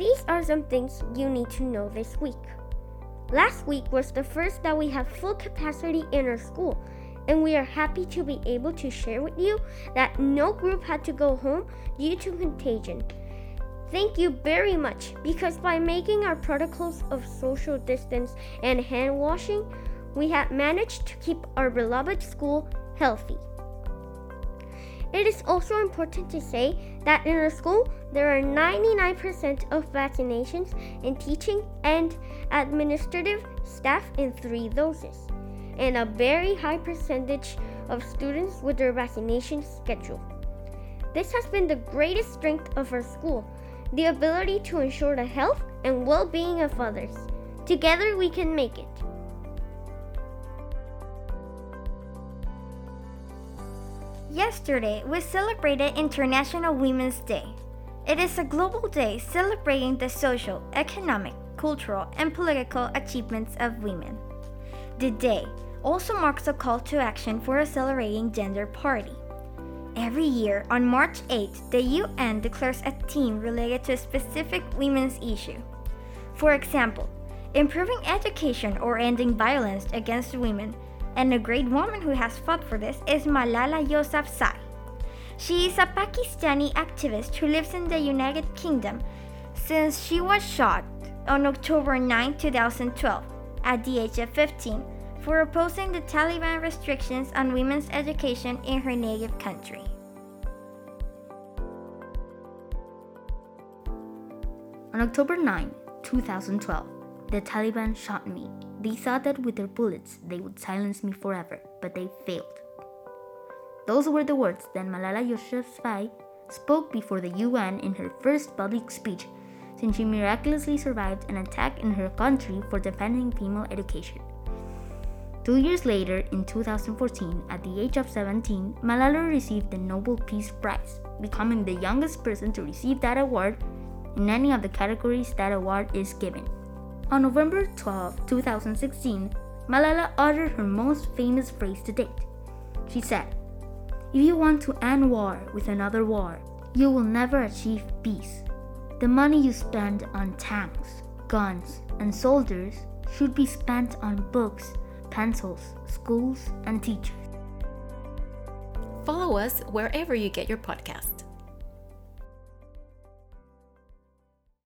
These are some things you need to know this week. Last week was the first that we have full capacity in our school, and we are happy to be able to share with you that no group had to go home due to contagion. Thank you very much because by making our protocols of social distance and hand washing, we have managed to keep our beloved school healthy. It is also important to say that in our school, there are 99% of vaccinations in teaching and administrative staff in three doses, and a very high percentage of students with their vaccination schedule. This has been the greatest strength of our school the ability to ensure the health and well being of others. Together, we can make it. Yesterday, we celebrated International Women's Day. It is a global day celebrating the social, economic, cultural, and political achievements of women. The day also marks a call to action for accelerating gender parity. Every year, on March 8, the UN declares a theme related to a specific women's issue. For example, improving education or ending violence against women and a great woman who has fought for this is Malala Yousafzai. She is a Pakistani activist who lives in the United Kingdom since she was shot on October 9, 2012, at the age of 15, for opposing the Taliban restrictions on women's education in her native country. On October 9, 2012, the Taliban shot me they thought that with their bullets they would silence me forever, but they failed. Those were the words that Malala Yousafzai spoke before the UN in her first public speech since she miraculously survived an attack in her country for defending female education. Two years later, in 2014, at the age of 17, Malala received the Nobel Peace Prize, becoming the youngest person to receive that award in any of the categories that award is given. On November 12, 2016, Malala uttered her most famous phrase to date. She said, If you want to end war with another war, you will never achieve peace. The money you spend on tanks, guns, and soldiers should be spent on books, pencils, schools, and teachers. Follow us wherever you get your podcasts.